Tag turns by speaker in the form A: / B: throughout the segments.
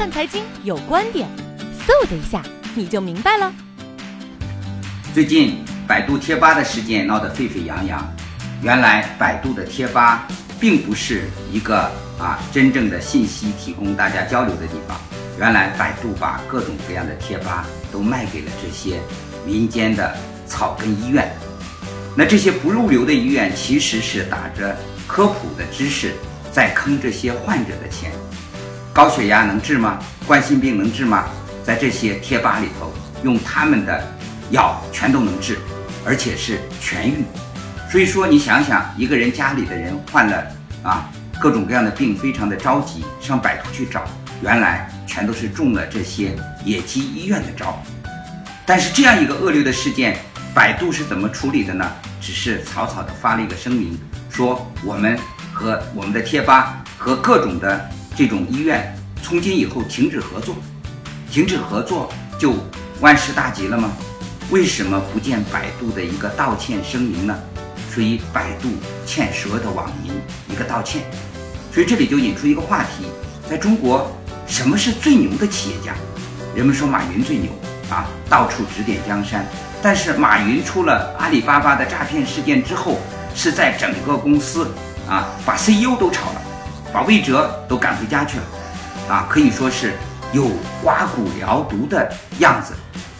A: 看财经有观点，嗖的一下你就明白了。
B: 最近百度贴吧的事件闹得沸沸扬扬，原来百度的贴吧并不是一个啊真正的信息提供大家交流的地方，原来百度把各种各样的贴吧都卖给了这些民间的草根医院。那这些不入流的医院其实是打着科普的知识在坑这些患者的钱。高血压能治吗？冠心病能治吗？在这些贴吧里头，用他们的药全都能治，而且是痊愈。所以说，你想想，一个人家里的人患了啊各种各样的病，非常的着急，上百度去找，原来全都是中了这些野鸡医院的招。但是这样一个恶劣的事件，百度是怎么处理的呢？只是草草的发了一个声明，说我们和我们的贴吧和各种的。这种医院从今以后停止合作，停止合作就万事大吉了吗？为什么不见百度的一个道歉声明呢？所以百度欠所有的网民一个道歉。所以这里就引出一个话题：在中国，什么是最牛的企业家？人们说马云最牛啊，到处指点江山。但是马云出了阿里巴巴的诈骗事件之后，是在整个公司啊把 CEO 都炒了。把魏哲都赶回家去了，啊，可以说是有刮骨疗毒的样子。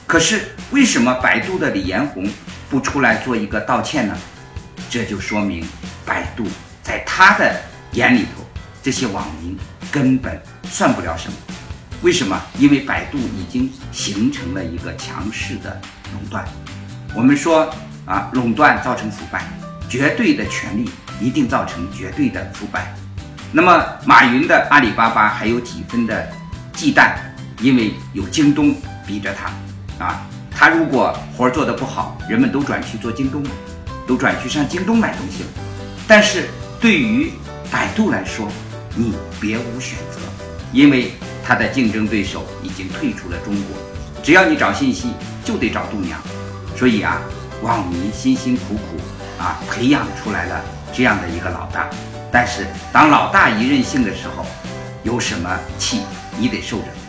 B: 可是为什么百度的李彦宏不出来做一个道歉呢？这就说明百度在他的眼里头，这些网民根本算不了什么。为什么？因为百度已经形成了一个强势的垄断。我们说啊，垄断造成腐败，绝对的权利一定造成绝对的腐败。那么马云的阿里巴巴还有几分的忌惮，因为有京东逼着他，啊，他如果活做得不好，人们都转去做京东，都转去上京东买东西了。但是对于百度来说，你别无选择，因为他的竞争对手已经退出了中国，只要你找信息，就得找度娘。所以啊，网民辛辛苦苦啊培养出来了这样的一个老大。但是，当老大一任性的时候，有什么气，你得受着。